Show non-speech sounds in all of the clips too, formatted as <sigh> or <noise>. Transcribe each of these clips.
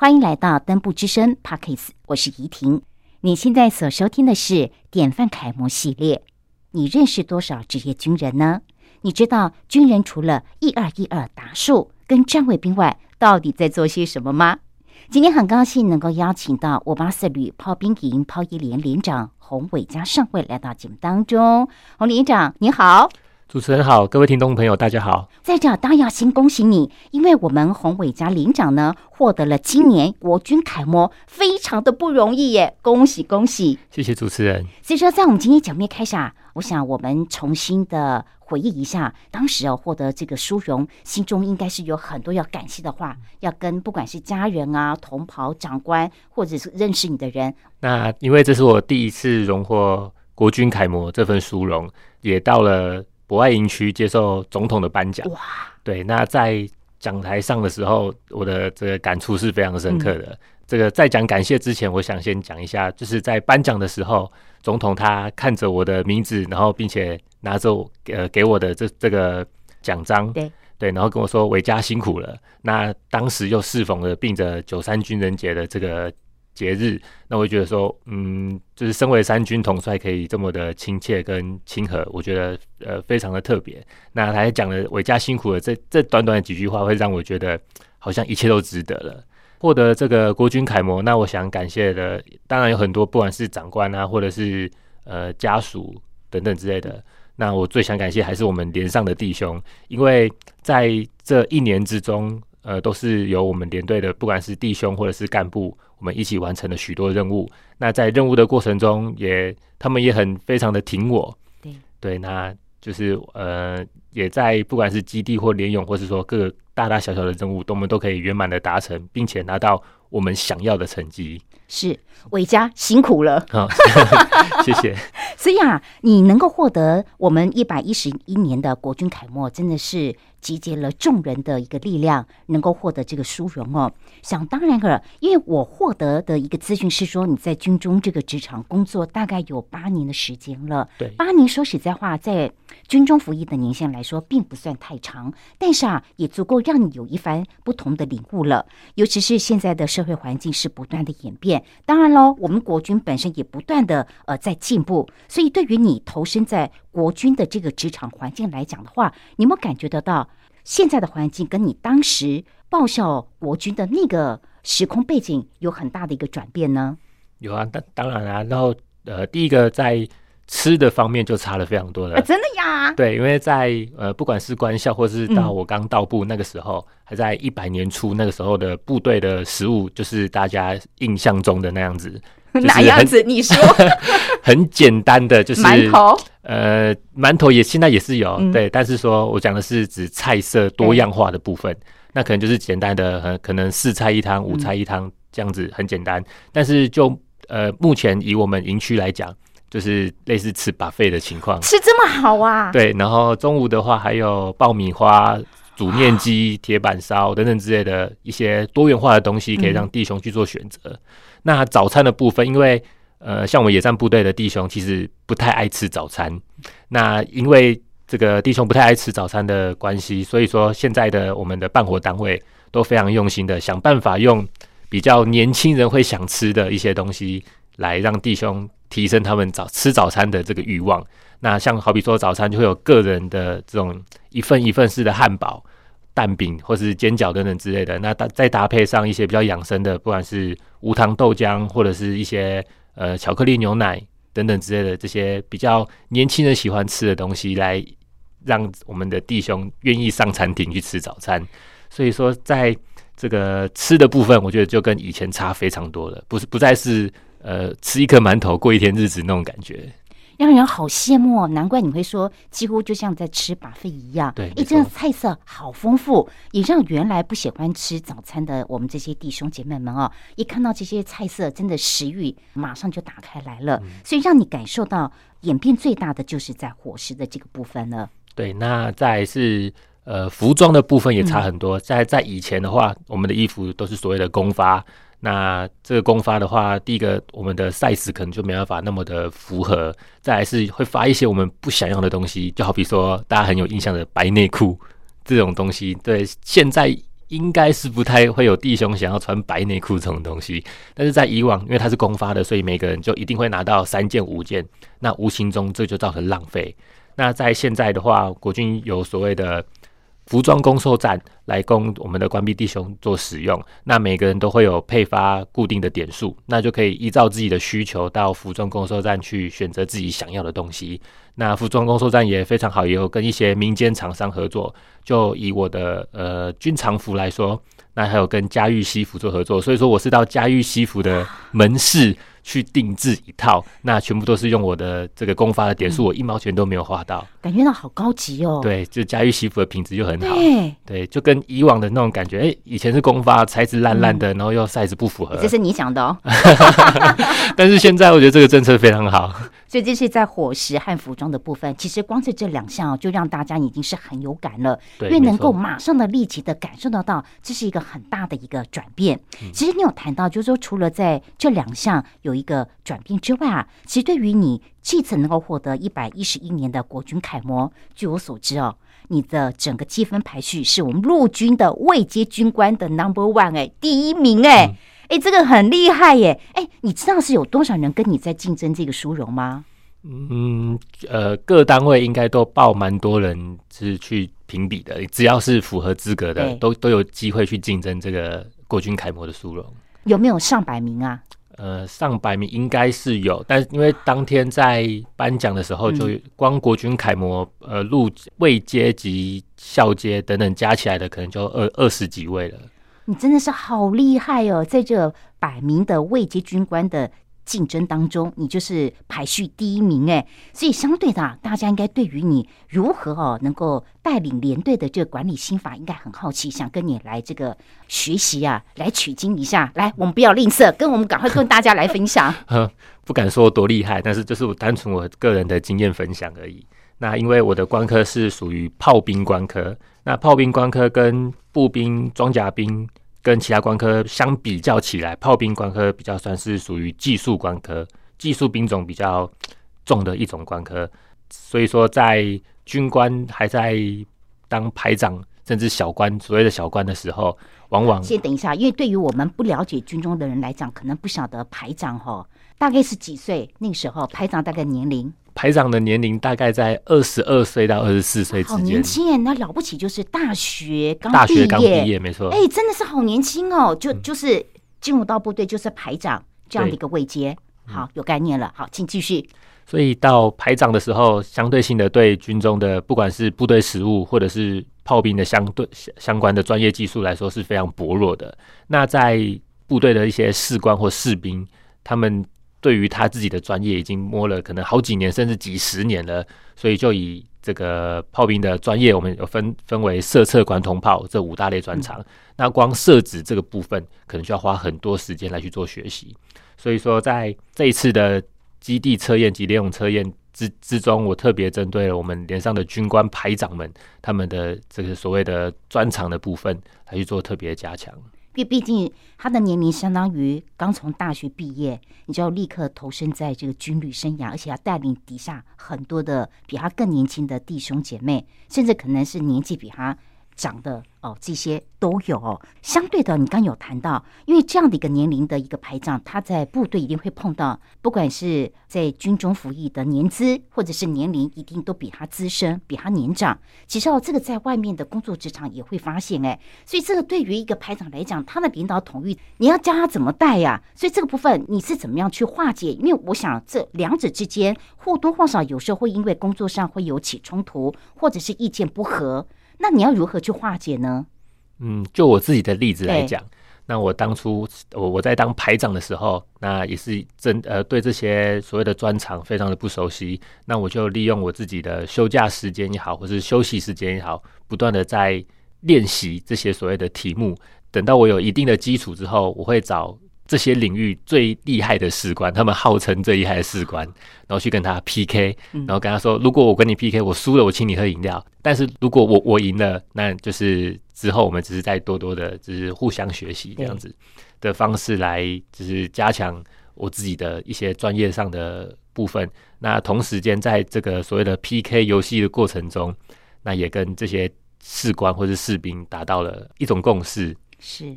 欢迎来到登部之声 Pockets，我是怡婷。你现在所收听的是典范楷模系列。你认识多少职业军人呢？你知道军人除了一二一二打数跟站卫兵外，到底在做些什么吗？今天很高兴能够邀请到五八四旅炮兵营炮一连连长洪伟嘉上尉来到节目当中。洪连长，你好。主持人好，各位听众朋友，大家好。在这当然要先恭喜你，因为我们洪伟家连长呢获得了今年国军楷模，非常的不容易耶！恭喜恭喜！谢谢主持人。所以说，在我们今天讲面开始啊，我想我们重新的回忆一下，当时哦获得这个殊荣，心中应该是有很多要感谢的话，要跟不管是家人啊、同袍、长官，或者是认识你的人。那因为这是我第一次荣获国军楷模这份殊荣，也到了。博爱营区接受总统的颁奖，哇！对，那在讲台上的时候，我的这个感触是非常深刻的。这个在讲感谢之前，我想先讲一下，就是在颁奖的时候，总统他看着我的名字，然后并且拿着呃给我的这这个奖章，对对，然后跟我说伟嘉辛苦了。那当时又适逢了并着九三军人节的这个。节日，那我觉得说，嗯，就是身为三军统帅，可以这么的亲切跟亲和，我觉得呃非常的特别。那他还讲了伟嘉辛苦了，这这短短的几句话，会让我觉得好像一切都值得了。获得这个国军楷模，那我想感谢的，当然有很多，不管是长官啊，或者是呃家属等等之类的。那我最想感谢还是我们连上的弟兄，因为在这一年之中。呃，都是由我们连队的，不管是弟兄或者是干部，我们一起完成了许多任务。那在任务的过程中，也他们也很非常的挺我。对对，那就是呃，也在不管是基地或联勇，或是说各个大大小小的任务，我们都可以圆满的达成，并且拿到我们想要的成绩。是伟嘉辛苦了，好，<laughs> 谢谢。所以啊，你能够获得我们一百一十一年的国军楷模，真的是。集结了众人的一个力量，能够获得这个殊荣哦。想当然了，因为我获得的一个资讯是说，你在军中这个职场工作大概有八年的时间了。对，八年说实在话，在军中服役的年限来说，并不算太长，但是啊，也足够让你有一番不同的领悟了。尤其是现在的社社会环境是不断的演变，当然喽，我们国军本身也不断的呃在进步，所以对于你投身在国军的这个职场环境来讲的话，你有没有感觉得到？现在的环境跟你当时报效国军的那个时空背景有很大的一个转变呢？有啊，当当然啊，然后呃，第一个在吃的方面就差了非常多了，真的呀？对，因为在呃，不管是官校或是到我刚到部那个时候，还在一百年初那个时候的部队的食物，就是大家印象中的那样子。<laughs> 哪样子？你说 <laughs> 很简单的就是馒头，呃，馒头也现在也是有，对，但是说我讲的是指菜色多样化的部分，那可能就是简单的，呃，可能四菜一汤、五菜一汤这样子很简单。但是就呃，目前以我们营区来讲，就是类似吃把费的情况，吃这么好啊？对，然后中午的话还有爆米花、煮面鸡、铁板烧等等之类的一些多元化的东西，可以让弟兄去做选择。那早餐的部分，因为呃，像我们野战部队的弟兄其实不太爱吃早餐。那因为这个弟兄不太爱吃早餐的关系，所以说现在的我们的办活单位都非常用心的想办法用比较年轻人会想吃的一些东西，来让弟兄提升他们早吃早餐的这个欲望。那像好比说早餐就会有个人的这种一份一份式的汉堡。蛋饼或是煎饺等等之类的，那搭再搭配上一些比较养生的，不管是无糖豆浆或者是一些呃巧克力牛奶等等之类的这些比较年轻人喜欢吃的东西，来让我们的弟兄愿意上餐厅去吃早餐。所以说，在这个吃的部分，我觉得就跟以前差非常多了，不是不再是呃吃一颗馒头过一天日子那种感觉。让人好羡慕哦！难怪你会说，几乎就像在吃把费一样。对，哎，这样菜色好丰富，也让原来不喜欢吃早餐的我们这些弟兄姐妹们哦，一看到这些菜色，真的食欲马上就打开来了。所以让你感受到演变最大的，就是在伙食的这个部分了。对，那再是呃服装的部分也差很多。在在以前的话，我们的衣服都是所谓的公发。那这个公发的话，第一个我们的 size 可能就没办法那么的符合，再来是会发一些我们不想要的东西，就好比说大家很有印象的白内裤这种东西。对，现在应该是不太会有弟兄想要穿白内裤这种东西。但是在以往，因为它是公发的，所以每个人就一定会拿到三件五件，那无形中这就造成浪费。那在现在的话，国军有所谓的。服装供售站来供我们的关闭弟兄做使用，那每个人都会有配发固定的点数，那就可以依照自己的需求到服装供售站去选择自己想要的东西。那服装供售站也非常好，也有跟一些民间厂商合作。就以我的呃军常服来说，那还有跟嘉裕西服做合作，所以说我是到嘉裕西服的门市。去定制一套，那全部都是用我的这个公发的点数，我一毛钱都没有花到，感觉到好高级哦。对，就嘉玉西服的品质就很好，对，就跟以往的那种感觉，哎，以前是公发，材质烂烂的，然后又 size 不符合，这是你讲的哦。<laughs> 但是现在我觉得这个政策非常好。所以这是在伙食和服装的部分，其实光是这两项就让大家已经是很有感了，因为能够马上的立即的感受得到，这是一个很大的一个转变。其实你有谈到，就是说除了在这两项有一个转变之外啊，其实对于你这次能够获得一百一十一年的国军楷模，据我所知哦，你的整个积分排序是我们陆军的未接军官的 number one 哎，第一名哎。哎，这个很厉害耶！哎，你知道是有多少人跟你在竞争这个殊荣吗？嗯，呃，各单位应该都报蛮多人是去评比的，只要是符合资格的，都都有机会去竞争这个国军楷模的殊荣。有没有上百名啊？呃，上百名应该是有，但因为当天在颁奖的时候，就光国军楷模，呃，入位阶级、校阶等等加起来的，可能就二二十几位了。你真的是好厉害哦！在这百名的位阶军官的竞争当中，你就是排序第一名哎，所以相对的，大家应该对于你如何哦能够带领连队的这个管理心法，应该很好奇，想跟你来这个学习啊，来取经一下。来，我们不要吝啬，跟我们赶快跟大家来分享。<laughs> 不敢说多厉害，但是就是我单纯我个人的经验分享而已。那因为我的官科是属于炮兵官科，那炮兵官科跟步兵、装甲兵。跟其他官科相比较起来，炮兵官科比较算是属于技术官科，技术兵种比较重的一种官科。所以说，在军官还在当排长甚至小官，所谓的小官的时候，往往先等一下，因为对于我们不了解军中的人来讲，可能不晓得排长哈大概是几岁。那个时候排长大概年龄。排长的年龄大概在二十二岁到二十四岁之间，好年轻哎！那了不起，就是大学刚大学刚毕业，没错。哎，真的是好年轻哦！就就是进入到部队就是排长这样的一个位阶，好有概念了。好，请继续。所以到排长的时候，相对性的对军中的不管是部队实务或者是炮兵的相对相关的专业技术来说是非常薄弱的。那在部队的一些士官或士兵，他们。对于他自己的专业已经摸了可能好几年甚至几十年了，所以就以这个炮兵的专业，我们有分分为射测管筒炮这五大类专长。那光射子这个部分，可能就要花很多时间来去做学习。所以说，在这一次的基地测验及联勇测验之之中，我特别针对了我们连上的军官排长们他们的这个所谓的专长的部分来去做特别加强。因为毕竟他的年龄相当于刚从大学毕业，你就要立刻投身在这个军旅生涯，而且要带领底下很多的比他更年轻的弟兄姐妹，甚至可能是年纪比他。长的哦，这些都有。相对的，你刚有谈到，因为这样的一个年龄的一个排长，他在部队一定会碰到，不管是在军中服役的年资，或者是年龄，一定都比他资深，比他年长。其实哦，这个在外面的工作职场也会发现，哎，所以这个对于一个排长来讲，他的领导统御，你要教他怎么带呀？所以这个部分你是怎么样去化解？因为我想这两者之间或多或少有时候会因为工作上会有起冲突，或者是意见不合。那你要如何去化解呢？嗯，就我自己的例子来讲，那我当初我我在当排长的时候，那也是真呃对这些所谓的专长非常的不熟悉，那我就利用我自己的休假时间也好，或是休息时间也好，不断的在练习这些所谓的题目。等到我有一定的基础之后，我会找。这些领域最厉害的士官，他们号称最厉害的士官，然后去跟他 PK，然后跟他说：如果我跟你 PK，我输了，我请你喝饮料；但是如果我我赢了，那就是之后我们只是再多多的，就是互相学习这样子的方式来，就是加强我自己的一些专业上的部分。那同时间在这个所谓的 PK 游戏的过程中，那也跟这些士官或者士兵达到了一种共识。是，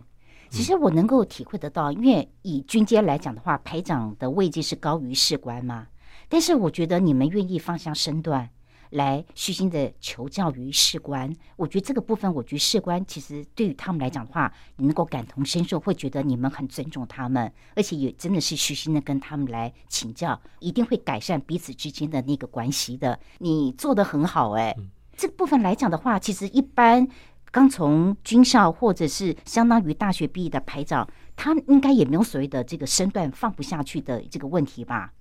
其实我能够体会得到，因为以军阶来讲的话，排长的位阶是高于士官嘛。但是我觉得你们愿意放下身段。来虚心的求教于士官，我觉得这个部分，我觉得士官其实对于他们来讲的话，你能够感同身受，会觉得你们很尊重他们，而且也真的是虚心的跟他们来请教，一定会改善彼此之间的那个关系的。你做的很好，哎，这个部分来讲的话，其实一般刚从军校或者是相当于大学毕业的排长，他应该也没有所谓的这个身段放不下去的这个问题吧？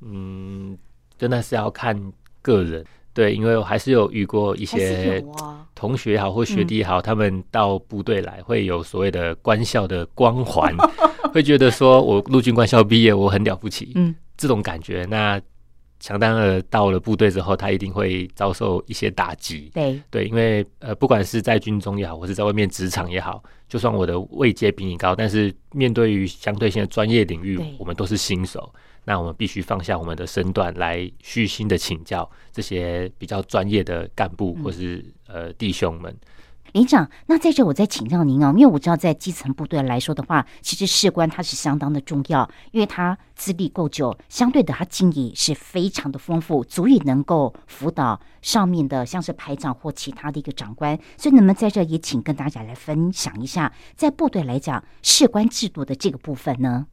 嗯，真的是要看个人。对，因为我还是有遇过一些同学也好或学弟也好，他们到部队来会有所谓的官校的光环，<laughs> 会觉得说我陆军官校毕业，我很了不起，嗯，这种感觉。那强当的到了部队之后，他一定会遭受一些打击。对对，因为呃，不管是在军中也好，或是在外面职场也好，就算我的位阶比你高，但是面对于相对性的专业领域，我们都是新手。那我们必须放下我们的身段，来虚心的请教这些比较专业的干部或是呃弟兄们。连长，那在这我再请教您哦，因为我知道在基层部队来说的话，其实士官他是相当的重要，因为他资历够久，相对的他经验是非常的丰富，足以能够辅导上面的像是排长或其他的一个长官。所以，那么在这也请跟大家来分享一下，在部队来讲士官制度的这个部分呢？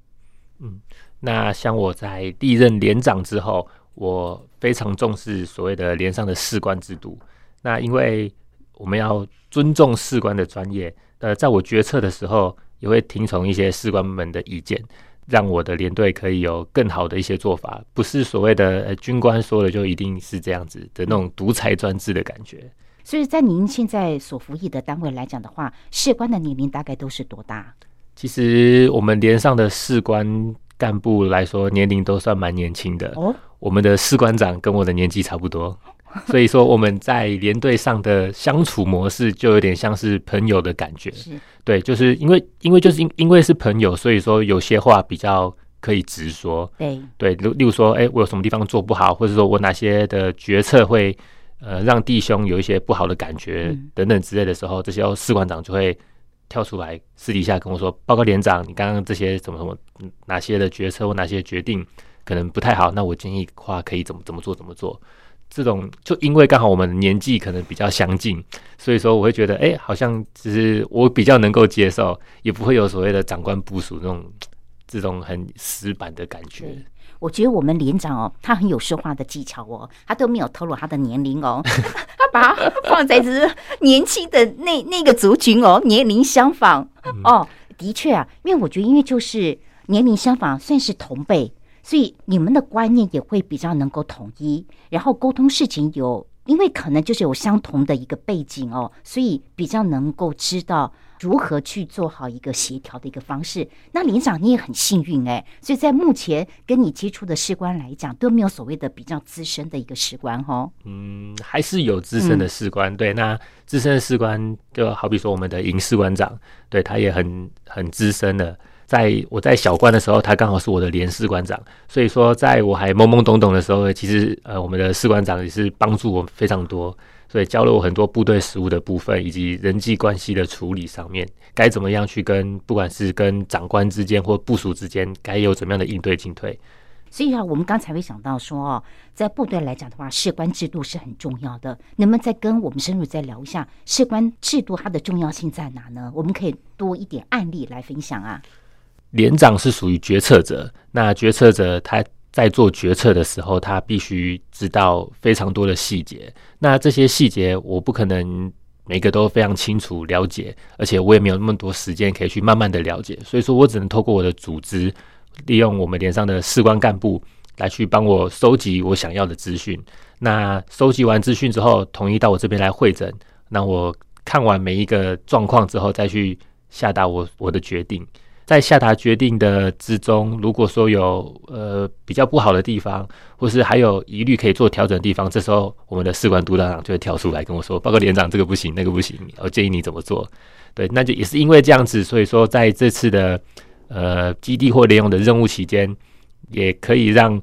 嗯。那像我在第一任连长之后，我非常重视所谓的连上的士官制度。那因为我们要尊重士官的专业，呃，在我决策的时候，也会听从一些士官们的意见，让我的连队可以有更好的一些做法，不是所谓的呃军官说的就一定是这样子的那种独裁专制的感觉。所以在您现在所服役的单位来讲的话，士官的年龄大概都是多大？其实我们连上的士官。干部来说，年龄都算蛮年轻的。哦，我们的士官长跟我的年纪差不多，<laughs> 所以说我们在连队上的相处模式就有点像是朋友的感觉。对，就是因为因为就是因因为是朋友，所以说有些话比较可以直说。对对，例例如说，哎，我有什么地方做不好，或者说我哪些的决策会呃让弟兄有一些不好的感觉等等之类的时候，这些士官长就会。跳出来，私底下跟我说：“报告连长，你刚刚这些什么什么哪些的决策或哪些决定可能不太好，那我建议话可以怎么怎么做怎么做。”这种就因为刚好我们年纪可能比较相近，所以说我会觉得，哎，好像只是我比较能够接受，也不会有所谓的长官部署那种这种很死板的感觉。我觉得我们连长哦，他很有说话的技巧哦，他都没有透露他的年龄哦，<laughs> 他把他放在是年轻的那那个族群哦，年龄相仿。哦，的确啊，因为我觉得因为就是年龄相仿，算是同辈，所以你们的观念也会比较能够统一，然后沟通事情有，因为可能就是有相同的一个背景哦，所以比较能够知道。如何去做好一个协调的一个方式？那连长你也很幸运哎，所以在目前跟你接触的士官来讲，都没有所谓的比较资深的一个士官哦。嗯，还是有资深的士官。对，那资深的士官就好比说我们的营士官长，对他也很很资深的。在我在小官的时候，他刚好是我的连士官长，所以说在我还懵懵懂懂的时候，其实呃，我们的士官长也是帮助我非常多。所以教了我很多部队实务的部分，以及人际关系的处理上面，该怎么样去跟不管是跟长官之间或部属之间，该有怎么样的应对进退。所以啊，我们刚才会想到说哦，在部队来讲的话，士官制度是很重要的。能不能再跟我们深入再聊一下士官制度它的重要性在哪呢？我们可以多一点案例来分享啊。连长是属于决策者，那决策者他。在做决策的时候，他必须知道非常多的细节。那这些细节，我不可能每个都非常清楚了解，而且我也没有那么多时间可以去慢慢的了解。所以说我只能透过我的组织，利用我们连上的士官干部来去帮我收集我想要的资讯。那收集完资讯之后，统一到我这边来会诊。那我看完每一个状况之后，再去下达我我的决定。在下达决定的之中，如果说有呃比较不好的地方，或是还有疑虑可以做调整的地方，这时候我们的士官督导长就会跳出来跟我说：“报告连长，这个不行，那个不行，我建议你怎么做。”对，那就也是因为这样子，所以说在这次的呃基地或联用的任务期间，也可以让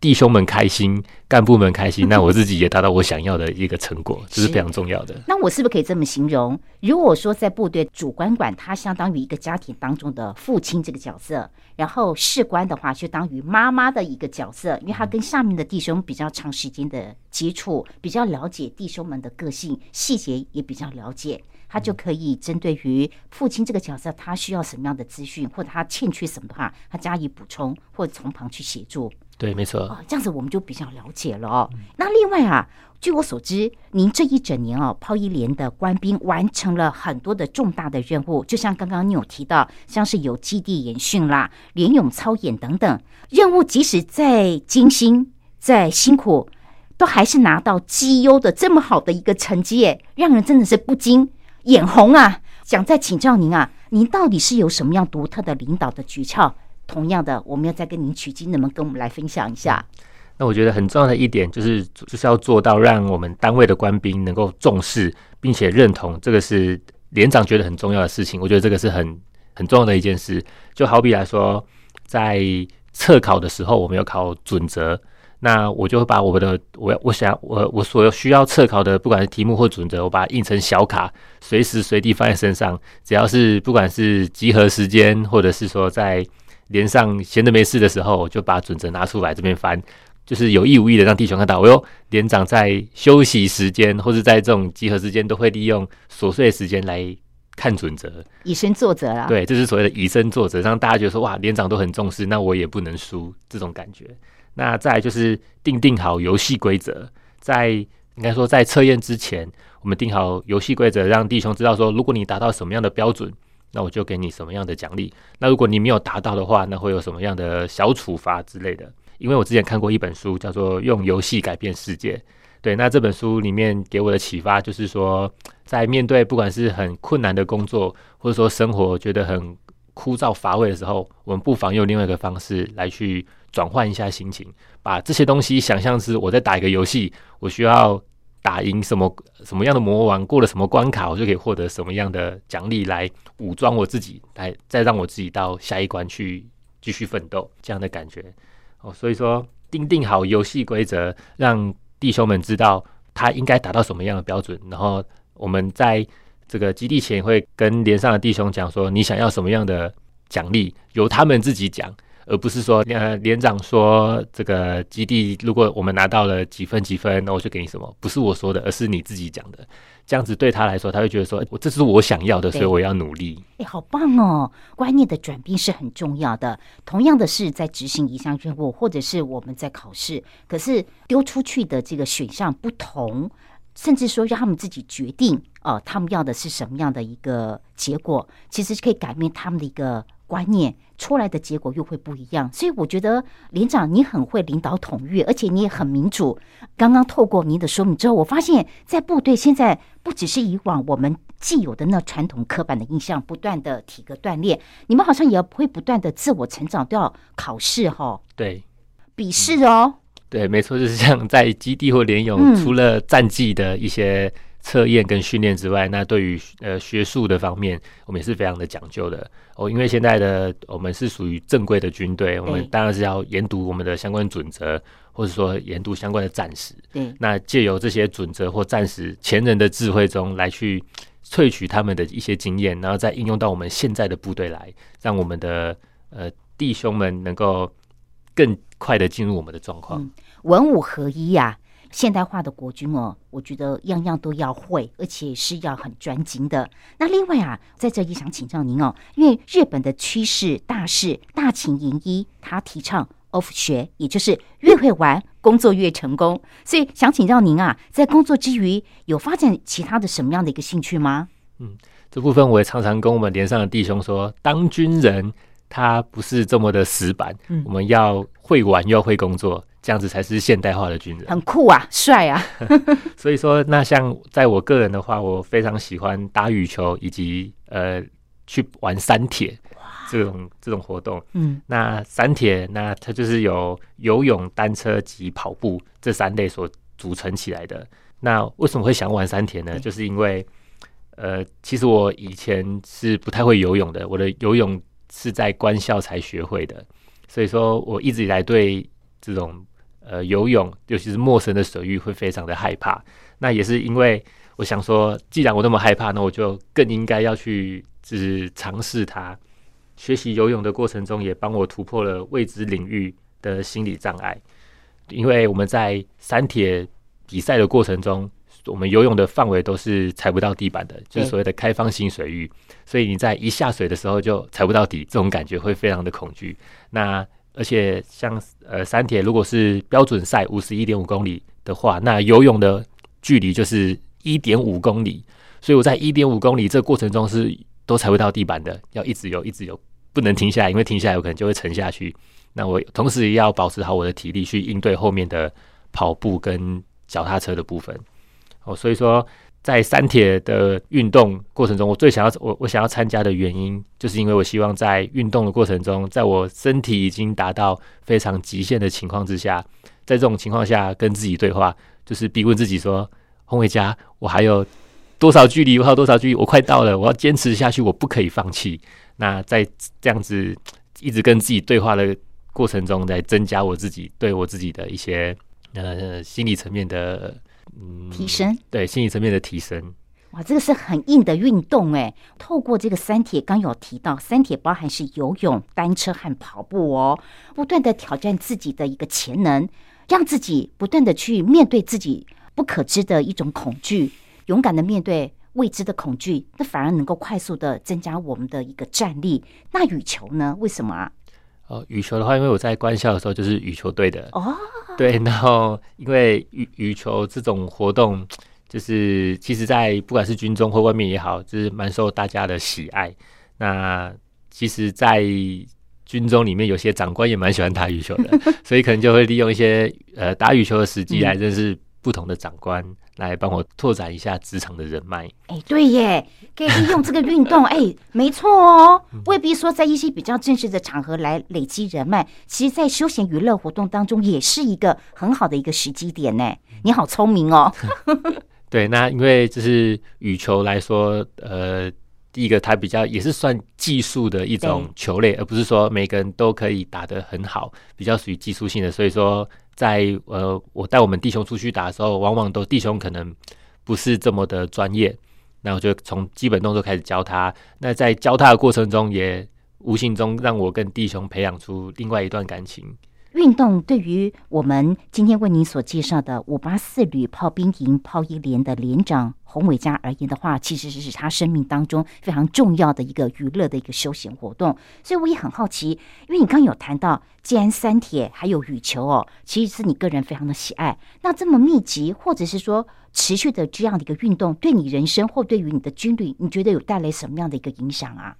弟兄们开心，干部们开心，<laughs> 那我自己也达到我想要的一个成果，这是非常重要的。那我是不是可以这么形容？如果说在部队主管管，他相当于一个家庭当中的父亲这个角色，然后士官的话就当于妈妈的一个角色，因为他跟下面的弟兄比较长时间的接触，比较了解弟兄们的个性细节，也比较了解，他就可以针对于父亲这个角色，他需要什么样的资讯，或者他欠缺什么的话，他加以补充，或者从旁去协助。对，没错。哦，这样子我们就比较了解了哦。那另外啊，据我所知，您这一整年哦，炮一连的官兵完成了很多的重大的任务，就像刚刚你有提到，像是有基地演训啦、联勇操演等等任务，即使再精心、再辛苦，都还是拿到绩优的这么好的一个成绩，耶，让人真的是不禁眼红啊！想再请教您啊，您到底是有什么样独特的领导的诀窍？同样的，我们要再跟您取经，能不能跟我们来分享一下？那我觉得很重要的一点就是，就是要做到让我们单位的官兵能够重视并且认同，这个是连长觉得很重要的事情。我觉得这个是很很重要的一件事。就好比来说，在测考的时候，我们要考准则，那我就会把我的我我想我我所需要测考的，不管是题目或准则，我把它印成小卡，随时随地放在身上。只要是不管是集合时间，或者是说在连上闲着没事的时候，我就把准则拿出来这边翻，就是有意无意的让弟兄看到，哦哟，连长在休息时间或者在这种集合时间，都会利用琐碎时间来看准则，以身作则啦。对，这是所谓的以身作则，让大家觉得说，哇，连长都很重视，那我也不能输这种感觉。那再就是定定好游戏规则，在应该说在测验之前，我们定好游戏规则，让弟兄知道说，如果你达到什么样的标准。那我就给你什么样的奖励？那如果你没有达到的话，那会有什么样的小处罚之类的？因为我之前看过一本书，叫做《用游戏改变世界》。对，那这本书里面给我的启发就是说，在面对不管是很困难的工作，或者说生活觉得很枯燥乏味的时候，我们不妨用另外一个方式来去转换一下心情，把这些东西想象是我在打一个游戏，我需要。打赢什么什么样的魔王，过了什么关卡，我就可以获得什么样的奖励，来武装我自己，来再让我自己到下一关去继续奋斗，这样的感觉哦。所以说，定定好游戏规则，让弟兄们知道他应该达到什么样的标准，然后我们在这个基地前会跟连上的弟兄讲说，你想要什么样的奖励，由他们自己讲。而不是说，呃，连长说这个基地，如果我们拿到了几分几分，那我就给你什么？不是我说的，而是你自己讲的。这样子对他来说，他会觉得说，我这是我想要的，所以我要努力。哎，好棒哦！观念的转变是很重要的。同样的是在执行一项任务，或者是我们在考试，可是丢出去的这个选项不同，甚至说让他们自己决定，哦，他们要的是什么样的一个结果，其实是可以改变他们的一个。观念出来的结果又会不一样，所以我觉得连长你很会领导统御，而且你也很民主。刚刚透过您的说明之后，我发现，在部队现在不只是以往我们既有的那传统刻板的印象，不断的体格锻炼，你们好像也会不断的自我成长，都要考试哈。对，笔试哦。对，没错，就是像在基地或联勇，除了战绩的一些。测验跟训练之外，那对于呃学术的方面，我们也是非常的讲究的哦。因为现在的我们是属于正规的军队，我们当然是要研读我们的相关准则，或者说研读相关的战史。嗯，那借由这些准则或战史前人的智慧中来去萃取他们的一些经验，然后再应用到我们现在的部队来，让我们的呃弟兄们能够更快的进入我们的状况。文武合一呀。现代化的国军哦，我觉得样样都要会，而且是要很专精的。那另外啊，在这里想请教您哦，因为日本的趋势大势大秦营一，他提倡 off 学，也就是越会玩，工作越成功。所以想请教您啊，在工作之余有发展其他的什么样的一个兴趣吗？嗯，这部分我也常常跟我们连上的弟兄说，当军人他不是这么的死板，我们要会玩又要会工作。这样子才是现代化的军人，很酷啊，帅啊！<laughs> 所以说，那像在我个人的话，我非常喜欢打羽球，以及呃去玩山铁这种这种活动。嗯，那山铁那它就是有游泳、单车及跑步这三类所组成起来的。那为什么会想玩山铁呢？就是因为呃，其实我以前是不太会游泳的，我的游泳是在官校才学会的，所以说我一直以来对这种呃游泳，尤其是陌生的水域会非常的害怕。那也是因为我想说，既然我那么害怕，那我就更应该要去就是尝试它。学习游泳的过程中，也帮我突破了未知领域的心理障碍。因为我们在山铁比赛的过程中，我们游泳的范围都是踩不到地板的，就是所谓的开放性水域。所以你在一下水的时候就踩不到底，这种感觉会非常的恐惧。那而且像呃山铁，如果是标准赛五十一点五公里的话，那游泳的距离就是一点五公里。所以我在一点五公里这过程中是都踩不到地板的，要一直游，一直游。不能停下来，因为停下来有可能就会沉下去。那我同时也要保持好我的体力，去应对后面的跑步跟脚踏车的部分。哦，所以说在山铁的运动过程中，我最想要我我想要参加的原因，就是因为我希望在运动的过程中，在我身体已经达到非常极限的情况之下，在这种情况下跟自己对话，就是逼问自己说：洪伟佳，我还有多少距离？我还有多少距离？我快到了，我要坚持下去，我不可以放弃。那在这样子一直跟自己对话的过程中，在增加我自己对我自己的一些呃心理层面的嗯提升，对心理层面的提升。哇，这个是很硬的运动哎！透过这个三铁，刚有提到三铁包含是游泳、单车和跑步哦，不断的挑战自己的一个潜能，让自己不断的去面对自己不可知的一种恐惧，勇敢的面对。未知的恐惧，那反而能够快速的增加我们的一个战力。那羽球呢？为什么啊？哦，羽球的话，因为我在官校的时候就是羽球队的哦。对，<laughs> 然后因为羽羽球这种活动，就是其实，在不管是军中或外面也好，就是蛮受大家的喜爱。那其实，在军中里面，有些长官也蛮喜欢打羽球的，<laughs> 所以可能就会利用一些呃打羽球的时机来认识。不同的长官来帮我拓展一下职场的人脉。哎，对耶，可以利用这个运动。<laughs> 哎，没错哦，未必说在一些比较正式的场合来累积人脉，其实，在休闲娱乐活动当中，也是一个很好的一个时机点呢。你好聪明哦。<laughs> 对，那因为这是羽球来说，呃，第一个它比较也是算技术的一种球类，而不是说每个人都可以打得很好，比较属于技术性的，所以说。在呃，我带我们弟兄出去打的时候，往往都弟兄可能不是这么的专业，那我就从基本动作开始教他。那在教他的过程中，也无形中让我跟弟兄培养出另外一段感情。运动对于我们今天为您所介绍的五八四旅炮兵营炮一连的连长洪伟嘉而言的话，其实是他生命当中非常重要的一个娱乐的一个休闲活动。所以我也很好奇，因为你刚有谈到，既然三铁还有羽球哦，其实是你个人非常的喜爱。那这么密集或者是说持续的这样的一个运动，对你人生或对于你的军旅，你觉得有带来什么样的一个影响啊？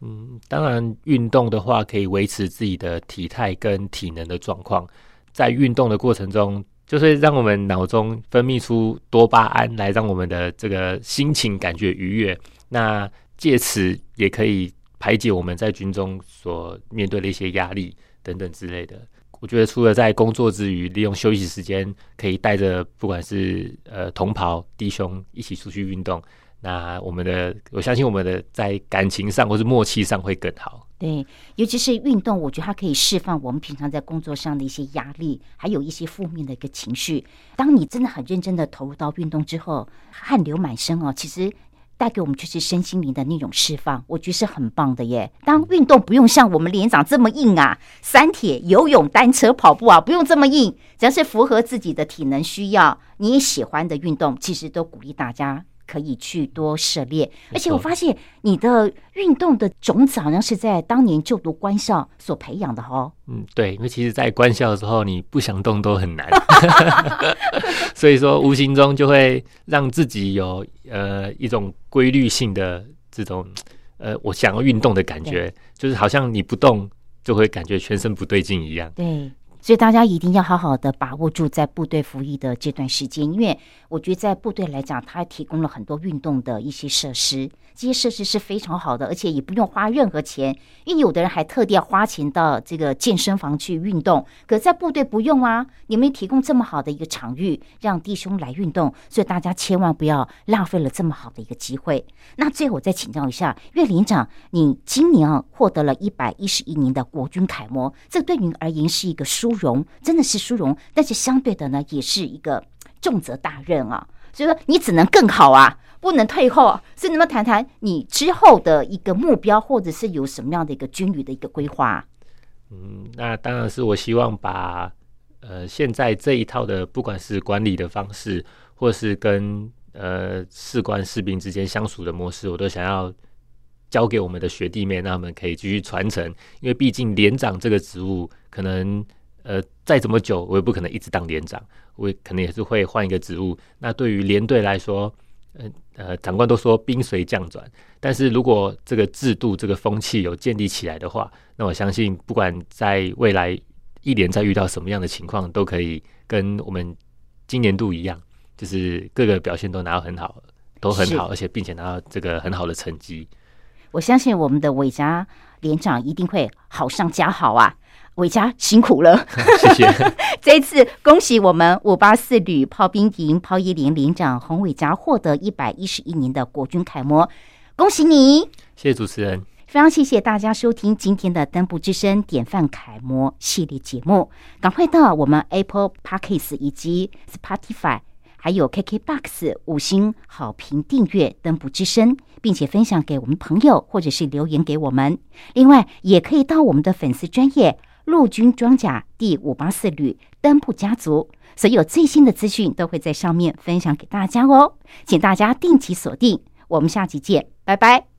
嗯，当然，运动的话可以维持自己的体态跟体能的状况。在运动的过程中，就是让我们脑中分泌出多巴胺，来让我们的这个心情感觉愉悦。那借此也可以排解我们在军中所面对的一些压力等等之类的。我觉得除了在工作之余，利用休息时间，可以带着不管是呃同袍弟兄一起出去运动。那我们的，我相信我们的在感情上或是默契上会更好。对，尤其是运动，我觉得它可以释放我们平常在工作上的一些压力，还有一些负面的一个情绪。当你真的很认真的投入到运动之后，汗流满身哦，其实带给我们就是身心灵的那种释放，我觉得是很棒的耶。当运动不用像我们连长这么硬啊，三铁、游泳、单车、跑步啊，不用这么硬，只要是符合自己的体能需要，你也喜欢的运动，其实都鼓励大家。可以去多涉猎，而且我发现你的运动的种子好像是在当年就读官校所培养的哦。嗯，对，因为其实，在官校的时候，你不想动都很难，<laughs> <laughs> 所以说无形中就会让自己有呃一种规律性的这种呃我想要运动的感觉，就是好像你不动就会感觉全身不对劲一样。对。所以大家一定要好好的把握住在部队服役的这段时间，因为我觉得在部队来讲，它提供了很多运动的一些设施。这些设施是非常好的，而且也不用花任何钱，因为有的人还特地要花钱到这个健身房去运动。可在部队不用啊，你们提供这么好的一个场域，让弟兄来运动，所以大家千万不要浪费了这么好的一个机会。那最后我再请教一下，岳连长，你今年啊获得了一百一十一年的国军楷模，这对您而言是一个殊荣，真的是殊荣，但是相对的呢，也是一个重责大任啊。所以说，你只能更好啊，不能退后。所以，能不能谈谈你之后的一个目标，或者是有什么样的一个军旅的一个规划？嗯，那当然是我希望把呃现在这一套的，不管是管理的方式，或是跟呃士官士兵之间相处的模式，我都想要交给我们的学弟妹，让他们可以继续传承。因为毕竟连长这个职务，可能呃再怎么久，我也不可能一直当连长，我可能也是会换一个职务。那对于连队来说，呃呃，长官都说兵随将转，但是如果这个制度、这个风气有建立起来的话，那我相信，不管在未来一连再遇到什么样的情况，都可以跟我们今年度一样，就是各个表现都拿到很好，都很好，而且并且拿到这个很好的成绩。我相信我们的伟嘉连长一定会好上加好啊！伟嘉辛苦了，<laughs> 谢谢。<laughs> 这一次恭喜我们五八四旅炮兵营炮一连连长洪伟嘉获得一百一十一年的国军楷模，恭喜你！谢谢主持人，非常谢谢大家收听今天的登部之声典范楷模系列节目，赶快到我们 Apple Podcasts 以及 Spotify。还有 KKBOX 五星好评订阅登不之声，并且分享给我们朋友，或者是留言给我们。另外，也可以到我们的粉丝专业陆军装甲第五八四旅登布家族，所有最新的资讯都会在上面分享给大家哦。请大家定期锁定，我们下期见，拜拜。